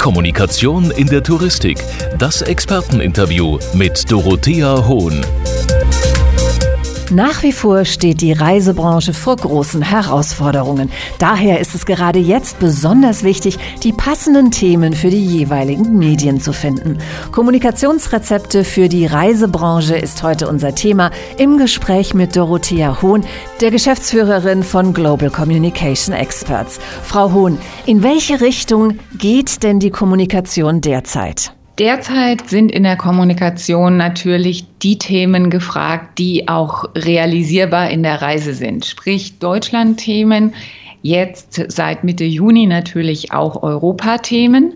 Kommunikation in der Touristik. Das Experteninterview mit Dorothea Hohn. Nach wie vor steht die Reisebranche vor großen Herausforderungen. Daher ist es gerade jetzt besonders wichtig, die passenden Themen für die jeweiligen Medien zu finden. Kommunikationsrezepte für die Reisebranche ist heute unser Thema im Gespräch mit Dorothea Hohn, der Geschäftsführerin von Global Communication Experts. Frau Hohn, in welche Richtung geht denn die Kommunikation derzeit? Derzeit sind in der Kommunikation natürlich die Themen gefragt, die auch realisierbar in der Reise sind. Sprich Deutschland-Themen, jetzt seit Mitte Juni natürlich auch Europa-Themen.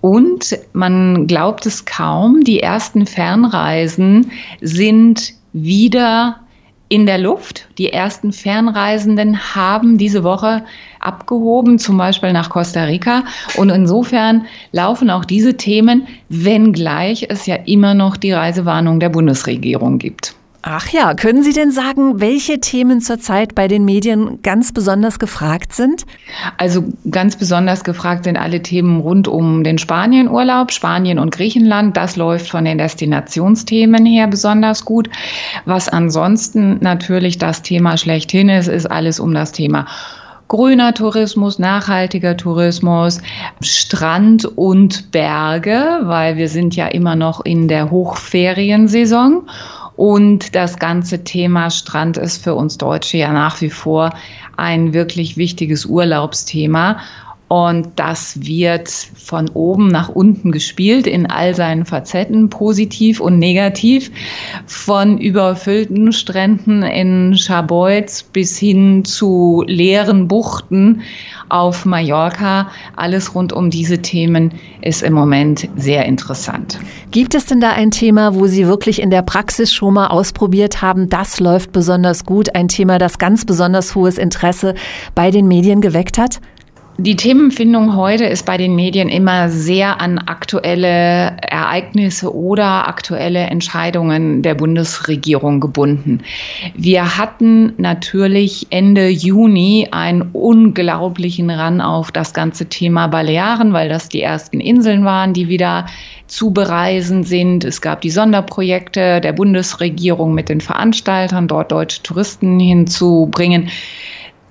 Und man glaubt es kaum, die ersten Fernreisen sind wieder in der Luft. Die ersten Fernreisenden haben diese Woche abgehoben, zum Beispiel nach Costa Rica. Und insofern laufen auch diese Themen, wenngleich es ja immer noch die Reisewarnung der Bundesregierung gibt. Ach ja, können Sie denn sagen, welche Themen zurzeit bei den Medien ganz besonders gefragt sind? Also ganz besonders gefragt sind alle Themen rund um den Spanienurlaub, Spanien und Griechenland. Das läuft von den Destinationsthemen her besonders gut. Was ansonsten natürlich das Thema schlechthin ist, ist alles um das Thema grüner Tourismus, nachhaltiger Tourismus, Strand und Berge, weil wir sind ja immer noch in der Hochferiensaison. Und das ganze Thema Strand ist für uns Deutsche ja nach wie vor ein wirklich wichtiges Urlaubsthema. Und das wird von oben nach unten gespielt in all seinen Facetten, positiv und negativ. Von überfüllten Stränden in Scharbeutz bis hin zu leeren Buchten auf Mallorca. Alles rund um diese Themen ist im Moment sehr interessant. Gibt es denn da ein Thema, wo Sie wirklich in der Praxis schon mal ausprobiert haben, das läuft besonders gut, ein Thema, das ganz besonders hohes Interesse bei den Medien geweckt hat? Die Themenfindung heute ist bei den Medien immer sehr an aktuelle Ereignisse oder aktuelle Entscheidungen der Bundesregierung gebunden. Wir hatten natürlich Ende Juni einen unglaublichen Ran auf das ganze Thema Balearen, weil das die ersten Inseln waren, die wieder zu bereisen sind. Es gab die Sonderprojekte der Bundesregierung mit den Veranstaltern, dort deutsche Touristen hinzubringen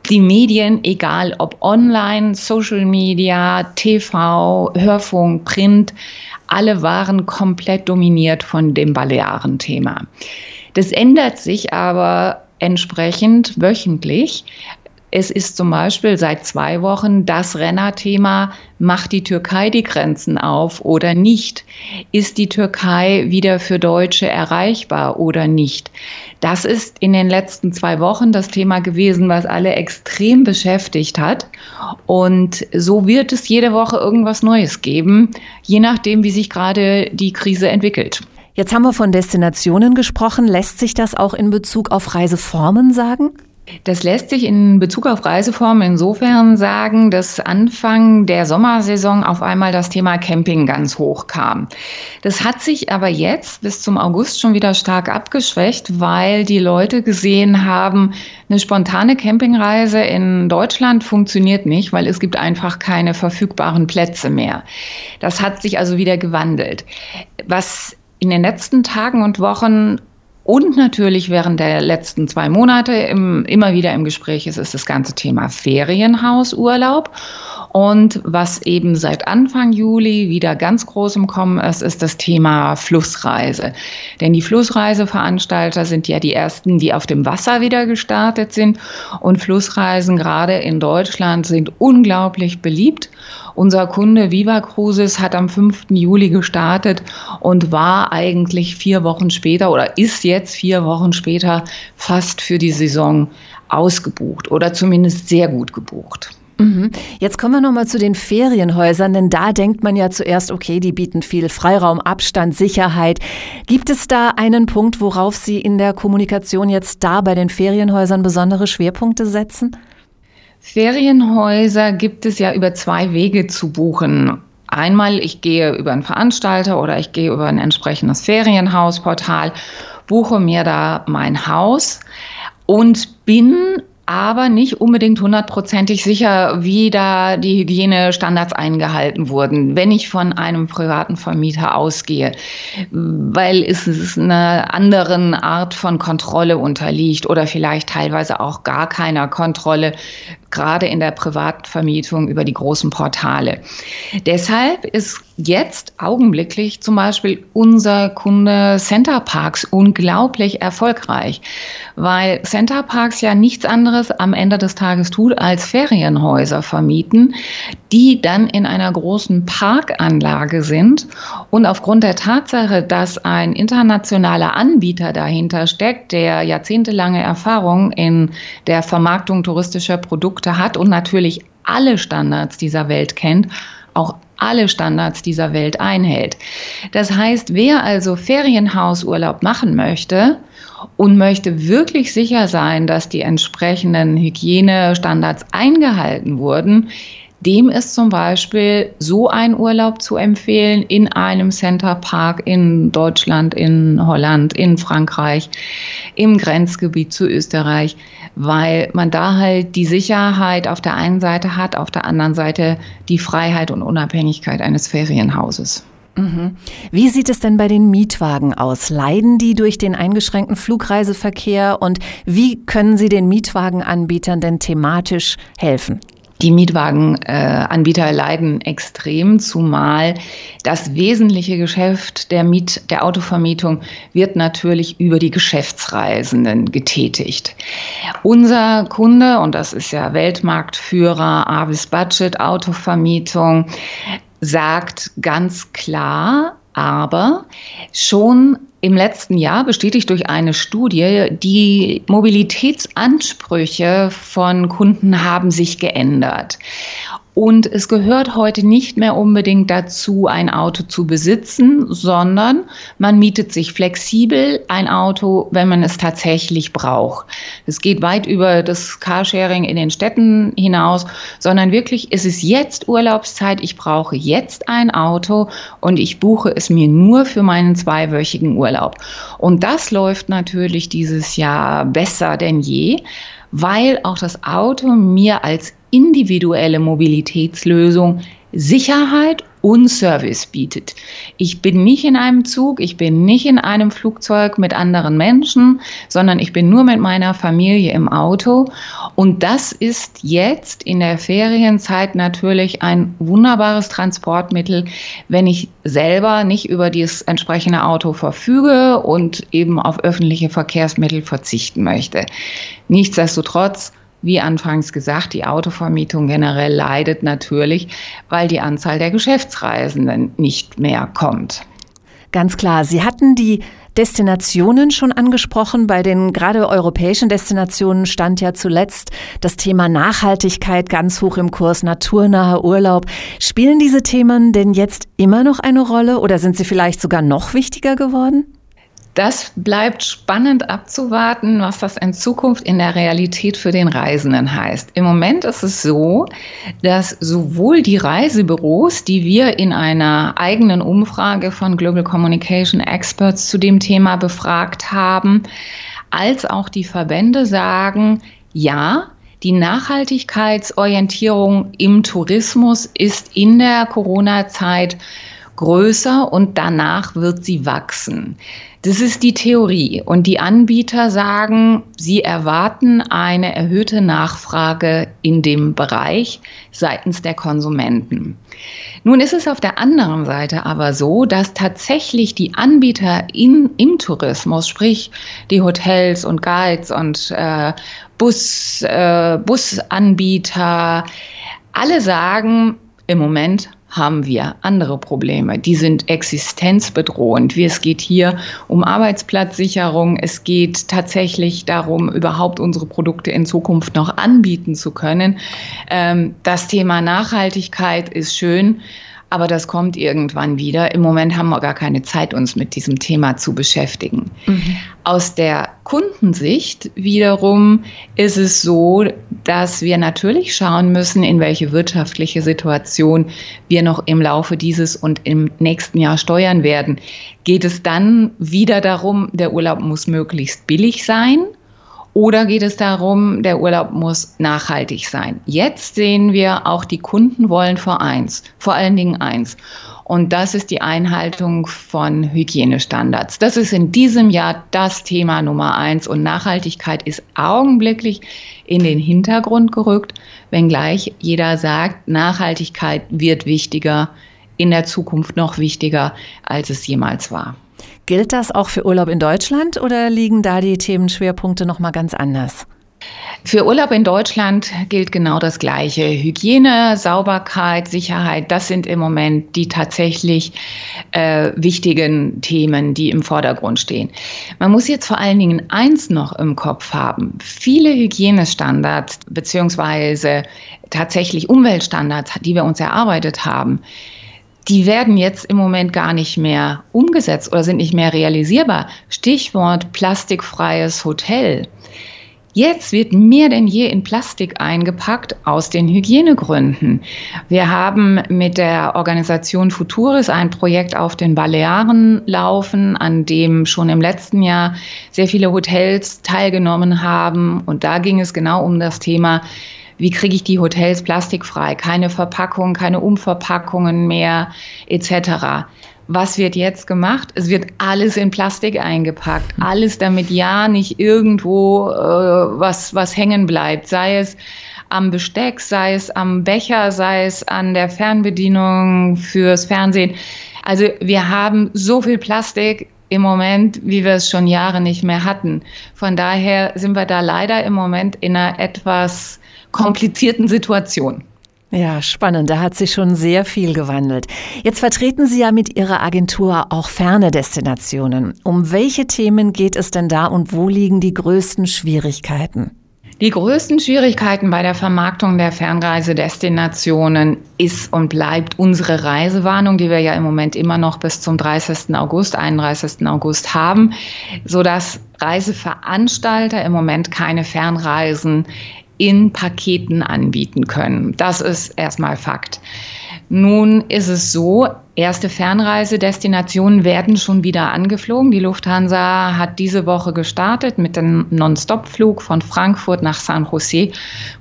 die Medien, egal ob online, Social Media, TV, Hörfunk, Print, alle waren komplett dominiert von dem Balearen-Thema. Das ändert sich aber entsprechend wöchentlich. Es ist zum Beispiel seit zwei Wochen das Rennerthema, macht die Türkei die Grenzen auf oder nicht? Ist die Türkei wieder für Deutsche erreichbar oder nicht? Das ist in den letzten zwei Wochen das Thema gewesen, was alle extrem beschäftigt hat. Und so wird es jede Woche irgendwas Neues geben, je nachdem, wie sich gerade die Krise entwickelt. Jetzt haben wir von Destinationen gesprochen. Lässt sich das auch in Bezug auf Reiseformen sagen? Das lässt sich in Bezug auf Reiseformen insofern sagen, dass Anfang der Sommersaison auf einmal das Thema Camping ganz hoch kam. Das hat sich aber jetzt bis zum August schon wieder stark abgeschwächt, weil die Leute gesehen haben, eine spontane Campingreise in Deutschland funktioniert nicht, weil es gibt einfach keine verfügbaren Plätze mehr. Das hat sich also wieder gewandelt. Was in den letzten Tagen und Wochen und natürlich während der letzten zwei Monate im, immer wieder im Gespräch ist, ist das ganze Thema Ferienhausurlaub. Und was eben seit Anfang Juli wieder ganz groß im Kommen ist, ist das Thema Flussreise. Denn die Flussreiseveranstalter sind ja die ersten, die auf dem Wasser wieder gestartet sind. Und Flussreisen gerade in Deutschland sind unglaublich beliebt. Unser Kunde Viva Cruises hat am 5. Juli gestartet und war eigentlich vier Wochen später oder ist jetzt vier Wochen später fast für die Saison ausgebucht oder zumindest sehr gut gebucht. Mhm. Jetzt kommen wir nochmal zu den Ferienhäusern, denn da denkt man ja zuerst, okay, die bieten viel Freiraum, Abstand, Sicherheit. Gibt es da einen Punkt, worauf Sie in der Kommunikation jetzt da bei den Ferienhäusern besondere Schwerpunkte setzen? Ferienhäuser gibt es ja über zwei Wege zu buchen. Einmal, ich gehe über einen Veranstalter oder ich gehe über ein entsprechendes Ferienhausportal, buche mir da mein Haus und bin aber nicht unbedingt hundertprozentig sicher, wie da die Hygienestandards eingehalten wurden, wenn ich von einem privaten Vermieter ausgehe, weil es einer anderen Art von Kontrolle unterliegt oder vielleicht teilweise auch gar keiner Kontrolle, gerade in der privaten Vermietung über die großen Portale. Deshalb ist jetzt augenblicklich zum Beispiel unser Kunde Center Parks unglaublich erfolgreich, weil Center Parks ja nichts anderes am Ende des Tages tut, als Ferienhäuser vermieten, die dann in einer großen Parkanlage sind. Und aufgrund der Tatsache, dass ein internationaler Anbieter dahinter steckt, der jahrzehntelange Erfahrung in der Vermarktung touristischer Produkte hat und natürlich alle Standards dieser Welt kennt, auch alle Standards dieser Welt einhält. Das heißt, wer also Ferienhausurlaub machen möchte und möchte wirklich sicher sein, dass die entsprechenden Hygienestandards eingehalten wurden, dem ist zum Beispiel so ein Urlaub zu empfehlen in einem Center Park in Deutschland, in Holland, in Frankreich, im Grenzgebiet zu Österreich, weil man da halt die Sicherheit auf der einen Seite hat, auf der anderen Seite die Freiheit und Unabhängigkeit eines Ferienhauses. Mhm. Wie sieht es denn bei den Mietwagen aus? Leiden die durch den eingeschränkten Flugreiseverkehr und wie können Sie den Mietwagenanbietern denn thematisch helfen? Die Mietwagenanbieter leiden extrem, zumal das wesentliche Geschäft der Miet, der Autovermietung wird natürlich über die Geschäftsreisenden getätigt. Unser Kunde, und das ist ja Weltmarktführer Avis Budget Autovermietung, sagt ganz klar, aber schon im letzten Jahr bestätigt durch eine Studie, die Mobilitätsansprüche von Kunden haben sich geändert. Und es gehört heute nicht mehr unbedingt dazu, ein Auto zu besitzen, sondern man mietet sich flexibel ein Auto, wenn man es tatsächlich braucht. Es geht weit über das Carsharing in den Städten hinaus, sondern wirklich ist es jetzt Urlaubszeit, ich brauche jetzt ein Auto und ich buche es mir nur für meinen zweiwöchigen Urlaub. Und das läuft natürlich dieses Jahr besser denn je weil auch das Auto mir als individuelle Mobilitätslösung Sicherheit und Service bietet. Ich bin nicht in einem Zug, ich bin nicht in einem Flugzeug mit anderen Menschen, sondern ich bin nur mit meiner Familie im Auto. Und das ist jetzt in der Ferienzeit natürlich ein wunderbares Transportmittel, wenn ich selber nicht über dieses entsprechende Auto verfüge und eben auf öffentliche Verkehrsmittel verzichten möchte. Nichtsdestotrotz wie anfangs gesagt, die Autovermietung generell leidet natürlich, weil die Anzahl der Geschäftsreisenden nicht mehr kommt. Ganz klar. Sie hatten die Destinationen schon angesprochen. Bei den gerade europäischen Destinationen stand ja zuletzt das Thema Nachhaltigkeit ganz hoch im Kurs, naturnaher Urlaub. Spielen diese Themen denn jetzt immer noch eine Rolle oder sind sie vielleicht sogar noch wichtiger geworden? Das bleibt spannend abzuwarten, was das in Zukunft in der Realität für den Reisenden heißt. Im Moment ist es so, dass sowohl die Reisebüros, die wir in einer eigenen Umfrage von Global Communication Experts zu dem Thema befragt haben, als auch die Verbände sagen, ja, die Nachhaltigkeitsorientierung im Tourismus ist in der Corona-Zeit größer und danach wird sie wachsen. Das ist die Theorie. Und die Anbieter sagen, sie erwarten eine erhöhte Nachfrage in dem Bereich seitens der Konsumenten. Nun ist es auf der anderen Seite aber so, dass tatsächlich die Anbieter in, im Tourismus, sprich die Hotels und Guides und äh, Bus, äh, Busanbieter, alle sagen, im Moment haben wir andere Probleme. Die sind existenzbedrohend. Es geht hier um Arbeitsplatzsicherung. Es geht tatsächlich darum, überhaupt unsere Produkte in Zukunft noch anbieten zu können. Ähm, das Thema Nachhaltigkeit ist schön. Aber das kommt irgendwann wieder. Im Moment haben wir gar keine Zeit, uns mit diesem Thema zu beschäftigen. Mhm. Aus der Kundensicht wiederum ist es so, dass wir natürlich schauen müssen, in welche wirtschaftliche Situation wir noch im Laufe dieses und im nächsten Jahr steuern werden. Geht es dann wieder darum, der Urlaub muss möglichst billig sein? Oder geht es darum, der Urlaub muss nachhaltig sein? Jetzt sehen wir, auch die Kunden wollen vor eins, vor allen Dingen eins. Und das ist die Einhaltung von Hygienestandards. Das ist in diesem Jahr das Thema Nummer eins. Und Nachhaltigkeit ist augenblicklich in den Hintergrund gerückt, wenngleich jeder sagt, Nachhaltigkeit wird wichtiger, in der Zukunft noch wichtiger, als es jemals war. Gilt das auch für Urlaub in Deutschland oder liegen da die Themenschwerpunkte noch mal ganz anders? Für Urlaub in Deutschland gilt genau das Gleiche. Hygiene, Sauberkeit, Sicherheit, das sind im Moment die tatsächlich äh, wichtigen Themen, die im Vordergrund stehen. Man muss jetzt vor allen Dingen eins noch im Kopf haben. Viele Hygienestandards beziehungsweise tatsächlich Umweltstandards, die wir uns erarbeitet haben, die werden jetzt im Moment gar nicht mehr umgesetzt oder sind nicht mehr realisierbar. Stichwort plastikfreies Hotel. Jetzt wird mehr denn je in Plastik eingepackt aus den Hygienegründen. Wir haben mit der Organisation Futuris ein Projekt auf den Balearen laufen, an dem schon im letzten Jahr sehr viele Hotels teilgenommen haben. Und da ging es genau um das Thema, wie kriege ich die Hotels plastikfrei? Keine Verpackungen, keine Umverpackungen mehr etc was wird jetzt gemacht? Es wird alles in Plastik eingepackt, alles damit ja nicht irgendwo äh, was, was hängen bleibt, sei es am Besteck, sei es am Becher, sei es an der Fernbedienung fürs Fernsehen. Also wir haben so viel Plastik im Moment, wie wir es schon Jahre nicht mehr hatten. Von daher sind wir da leider im Moment in einer etwas komplizierten Situation. Ja, spannend. Da hat sich schon sehr viel gewandelt. Jetzt vertreten Sie ja mit Ihrer Agentur auch ferne Destinationen. Um welche Themen geht es denn da und wo liegen die größten Schwierigkeiten? Die größten Schwierigkeiten bei der Vermarktung der Fernreisedestinationen ist und bleibt unsere Reisewarnung, die wir ja im Moment immer noch bis zum 30. August, 31. August haben, sodass Reiseveranstalter im Moment keine Fernreisen in Paketen anbieten können. Das ist erstmal Fakt. Nun ist es so, erste Fernreisedestinationen werden schon wieder angeflogen. Die Lufthansa hat diese Woche gestartet mit dem Non-Stop-Flug von Frankfurt nach San Jose,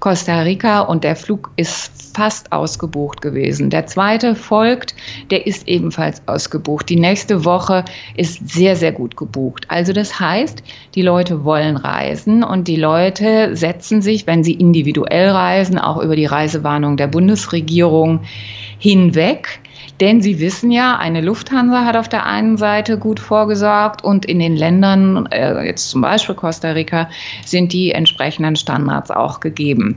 Costa Rica und der Flug ist fast ausgebucht gewesen. Der zweite folgt, der ist ebenfalls ausgebucht. Die nächste Woche ist sehr, sehr gut gebucht. Also das heißt, die Leute wollen reisen und die Leute setzen sich, wenn sie individuell reisen, auch über die Reisewarnung der Bundesregierung hinweg. Denn Sie wissen ja, eine Lufthansa hat auf der einen Seite gut vorgesorgt und in den Ländern, äh, jetzt zum Beispiel Costa Rica, sind die entsprechenden Standards auch gegeben.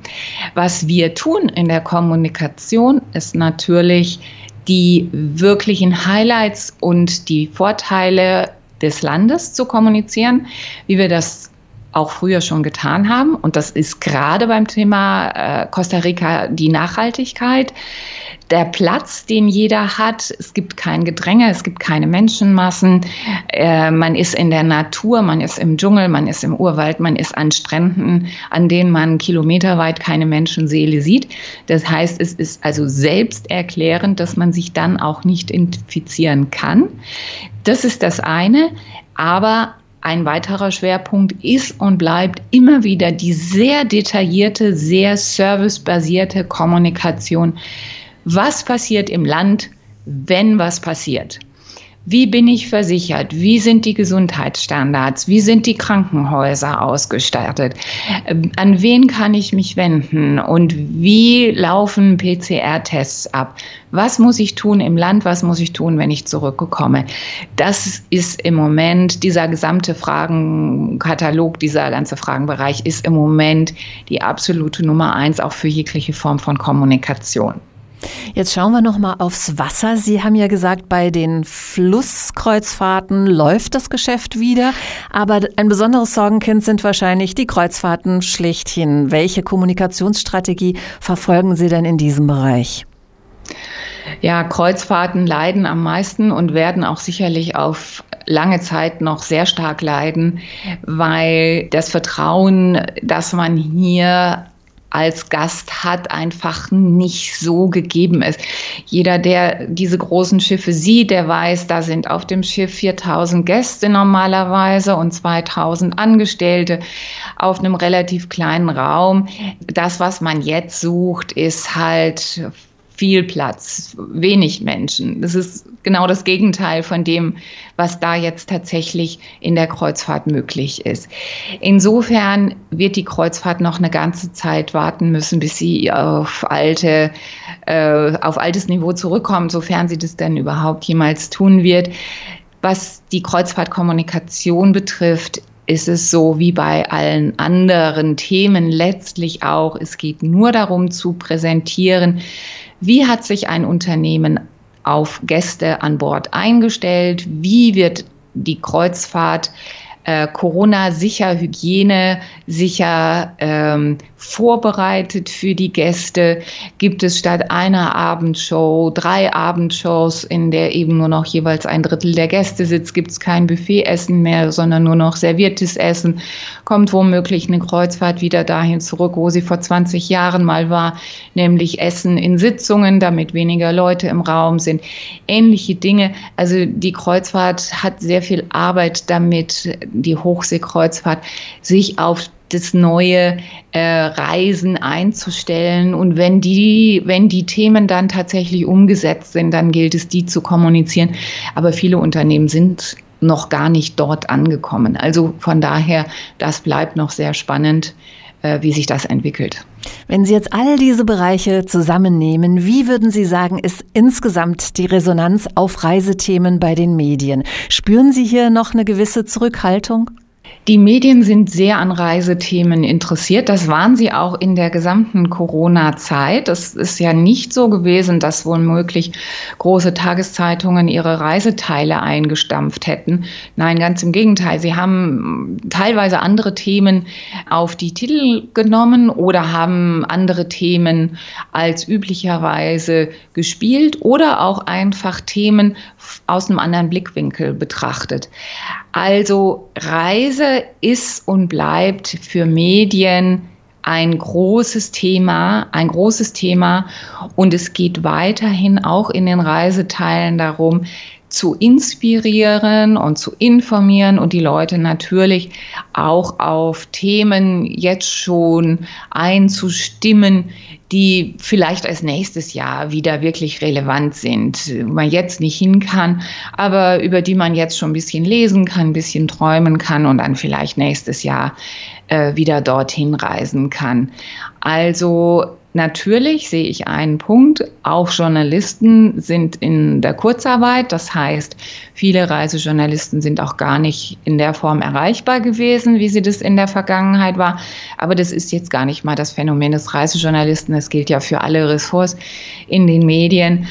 Was wir tun in der Kommunikation ist natürlich die wirklichen Highlights und die Vorteile des Landes zu kommunizieren, wie wir das auch früher schon getan haben. Und das ist gerade beim Thema äh, Costa Rica die Nachhaltigkeit der Platz, den jeder hat. Es gibt kein Gedränge, es gibt keine Menschenmassen. Äh, man ist in der Natur, man ist im Dschungel, man ist im Urwald, man ist an Stränden, an denen man kilometerweit keine Menschenseele sieht. Das heißt, es ist also selbsterklärend, dass man sich dann auch nicht infizieren kann. Das ist das eine. Aber ein weiterer Schwerpunkt ist und bleibt immer wieder die sehr detaillierte, sehr servicebasierte Kommunikation was passiert im Land, wenn was passiert. Wie bin ich versichert? Wie sind die Gesundheitsstandards? Wie sind die Krankenhäuser ausgestattet? Ähm, an wen kann ich mich wenden? Und wie laufen PCR-Tests ab? Was muss ich tun im Land? Was muss ich tun, wenn ich zurückkomme? Das ist im Moment, dieser gesamte Fragenkatalog, dieser ganze Fragenbereich ist im Moment die absolute Nummer eins auch für jegliche Form von Kommunikation. Jetzt schauen wir noch mal aufs Wasser. Sie haben ja gesagt, bei den Flusskreuzfahrten läuft das Geschäft wieder, aber ein besonderes Sorgenkind sind wahrscheinlich die Kreuzfahrten schlichthin. Welche Kommunikationsstrategie verfolgen Sie denn in diesem Bereich? Ja, Kreuzfahrten leiden am meisten und werden auch sicherlich auf lange Zeit noch sehr stark leiden, weil das Vertrauen, das man hier als Gast hat, einfach nicht so gegeben ist. Jeder, der diese großen Schiffe sieht, der weiß, da sind auf dem Schiff 4000 Gäste normalerweise und 2000 Angestellte auf einem relativ kleinen Raum. Das, was man jetzt sucht, ist halt viel Platz, wenig Menschen. Das ist genau das Gegenteil von dem, was da jetzt tatsächlich in der Kreuzfahrt möglich ist. Insofern wird die Kreuzfahrt noch eine ganze Zeit warten müssen, bis sie auf alte, äh, auf altes Niveau zurückkommt, sofern sie das denn überhaupt jemals tun wird. Was die Kreuzfahrtkommunikation betrifft, ist es so wie bei allen anderen Themen letztlich auch. Es geht nur darum zu präsentieren, wie hat sich ein Unternehmen auf Gäste an Bord eingestellt? Wie wird die Kreuzfahrt äh, Corona-sicher, Hygiene-sicher ähm, vorbereitet für die Gäste? Gibt es statt einer Abendshow drei Abendshows, in der eben nur noch jeweils ein Drittel der Gäste sitzt? Gibt es kein Buffetessen mehr, sondern nur noch serviertes Essen? Kommt womöglich eine Kreuzfahrt wieder dahin zurück, wo sie vor 20 Jahren mal war, nämlich Essen in Sitzungen, damit weniger Leute im Raum sind? Ähnliche Dinge. Also die Kreuzfahrt hat sehr viel Arbeit damit, die Hochseekreuzfahrt, sich auf das neue äh, Reisen einzustellen. Und wenn die, wenn die Themen dann tatsächlich umgesetzt sind, dann gilt es, die zu kommunizieren. Aber viele Unternehmen sind noch gar nicht dort angekommen. Also von daher, das bleibt noch sehr spannend, äh, wie sich das entwickelt. Wenn Sie jetzt all diese Bereiche zusammennehmen, wie würden Sie sagen, ist insgesamt die Resonanz auf Reisethemen bei den Medien? Spüren Sie hier noch eine gewisse Zurückhaltung? Die Medien sind sehr an Reisethemen interessiert. Das waren sie auch in der gesamten Corona-Zeit. Es ist ja nicht so gewesen, dass womöglich große Tageszeitungen ihre Reiseteile eingestampft hätten. Nein, ganz im Gegenteil. Sie haben teilweise andere Themen auf die Titel genommen oder haben andere Themen als üblicherweise gespielt oder auch einfach Themen aus einem anderen Blickwinkel betrachtet. Also Reise ist und bleibt für Medien ein großes Thema, ein großes Thema. Und es geht weiterhin auch in den Reiseteilen darum, zu inspirieren und zu informieren und die Leute natürlich auch auf Themen jetzt schon einzustimmen, die vielleicht als nächstes Jahr wieder wirklich relevant sind, wo man jetzt nicht hin kann, aber über die man jetzt schon ein bisschen lesen kann, ein bisschen träumen kann und dann vielleicht nächstes Jahr äh, wieder dorthin reisen kann. Also Natürlich sehe ich einen Punkt. Auch Journalisten sind in der Kurzarbeit. Das heißt, viele Reisejournalisten sind auch gar nicht in der Form erreichbar gewesen, wie sie das in der Vergangenheit war. Aber das ist jetzt gar nicht mal das Phänomen des Reisejournalisten. Das gilt ja für alle Ressorts in den Medien.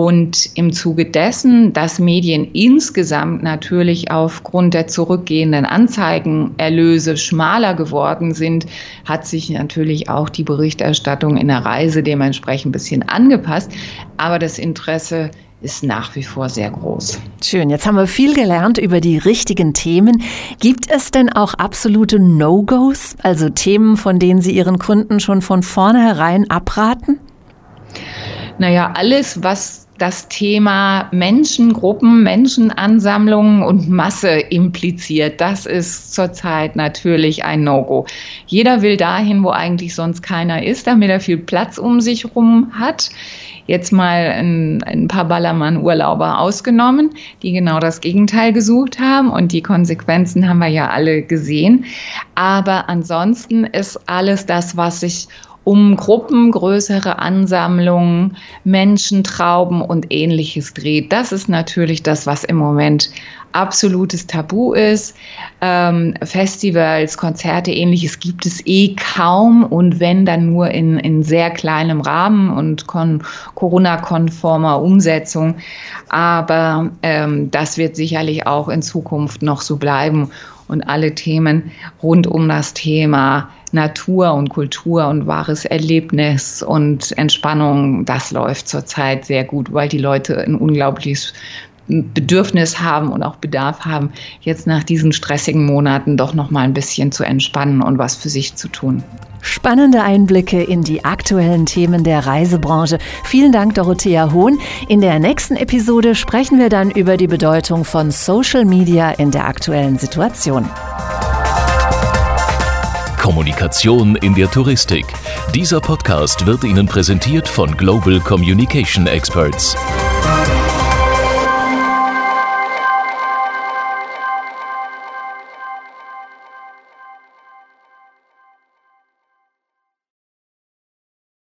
Und im Zuge dessen, dass Medien insgesamt natürlich aufgrund der zurückgehenden Anzeigenerlöse schmaler geworden sind, hat sich natürlich auch die Berichterstattung in der Reise dementsprechend ein bisschen angepasst. Aber das Interesse ist nach wie vor sehr groß. Schön, jetzt haben wir viel gelernt über die richtigen Themen. Gibt es denn auch absolute No-Gos, also Themen, von denen Sie Ihren Kunden schon von vornherein abraten? Naja, alles, was das Thema Menschengruppen, Menschenansammlungen und Masse impliziert, das ist zurzeit natürlich ein No-Go. Jeder will dahin, wo eigentlich sonst keiner ist, damit er viel Platz um sich herum hat. Jetzt mal ein, ein paar Ballermann-Urlauber ausgenommen, die genau das Gegenteil gesucht haben und die Konsequenzen haben wir ja alle gesehen. Aber ansonsten ist alles das, was sich um Gruppen, größere Ansammlungen, Menschentrauben und ähnliches dreht. Das ist natürlich das, was im Moment absolutes Tabu ist. Ähm, Festivals, Konzerte, ähnliches gibt es eh kaum und wenn dann nur in, in sehr kleinem Rahmen und Corona-konformer Umsetzung. Aber ähm, das wird sicherlich auch in Zukunft noch so bleiben und alle Themen rund um das Thema Natur und Kultur und wahres Erlebnis und Entspannung, das läuft zurzeit sehr gut, weil die Leute ein unglaubliches Bedürfnis haben und auch Bedarf haben, jetzt nach diesen stressigen Monaten doch noch mal ein bisschen zu entspannen und was für sich zu tun. Spannende Einblicke in die aktuellen Themen der Reisebranche. Vielen Dank, Dorothea Hohn. In der nächsten Episode sprechen wir dann über die Bedeutung von Social Media in der aktuellen Situation. Kommunikation in der Touristik. Dieser Podcast wird Ihnen präsentiert von Global Communication Experts.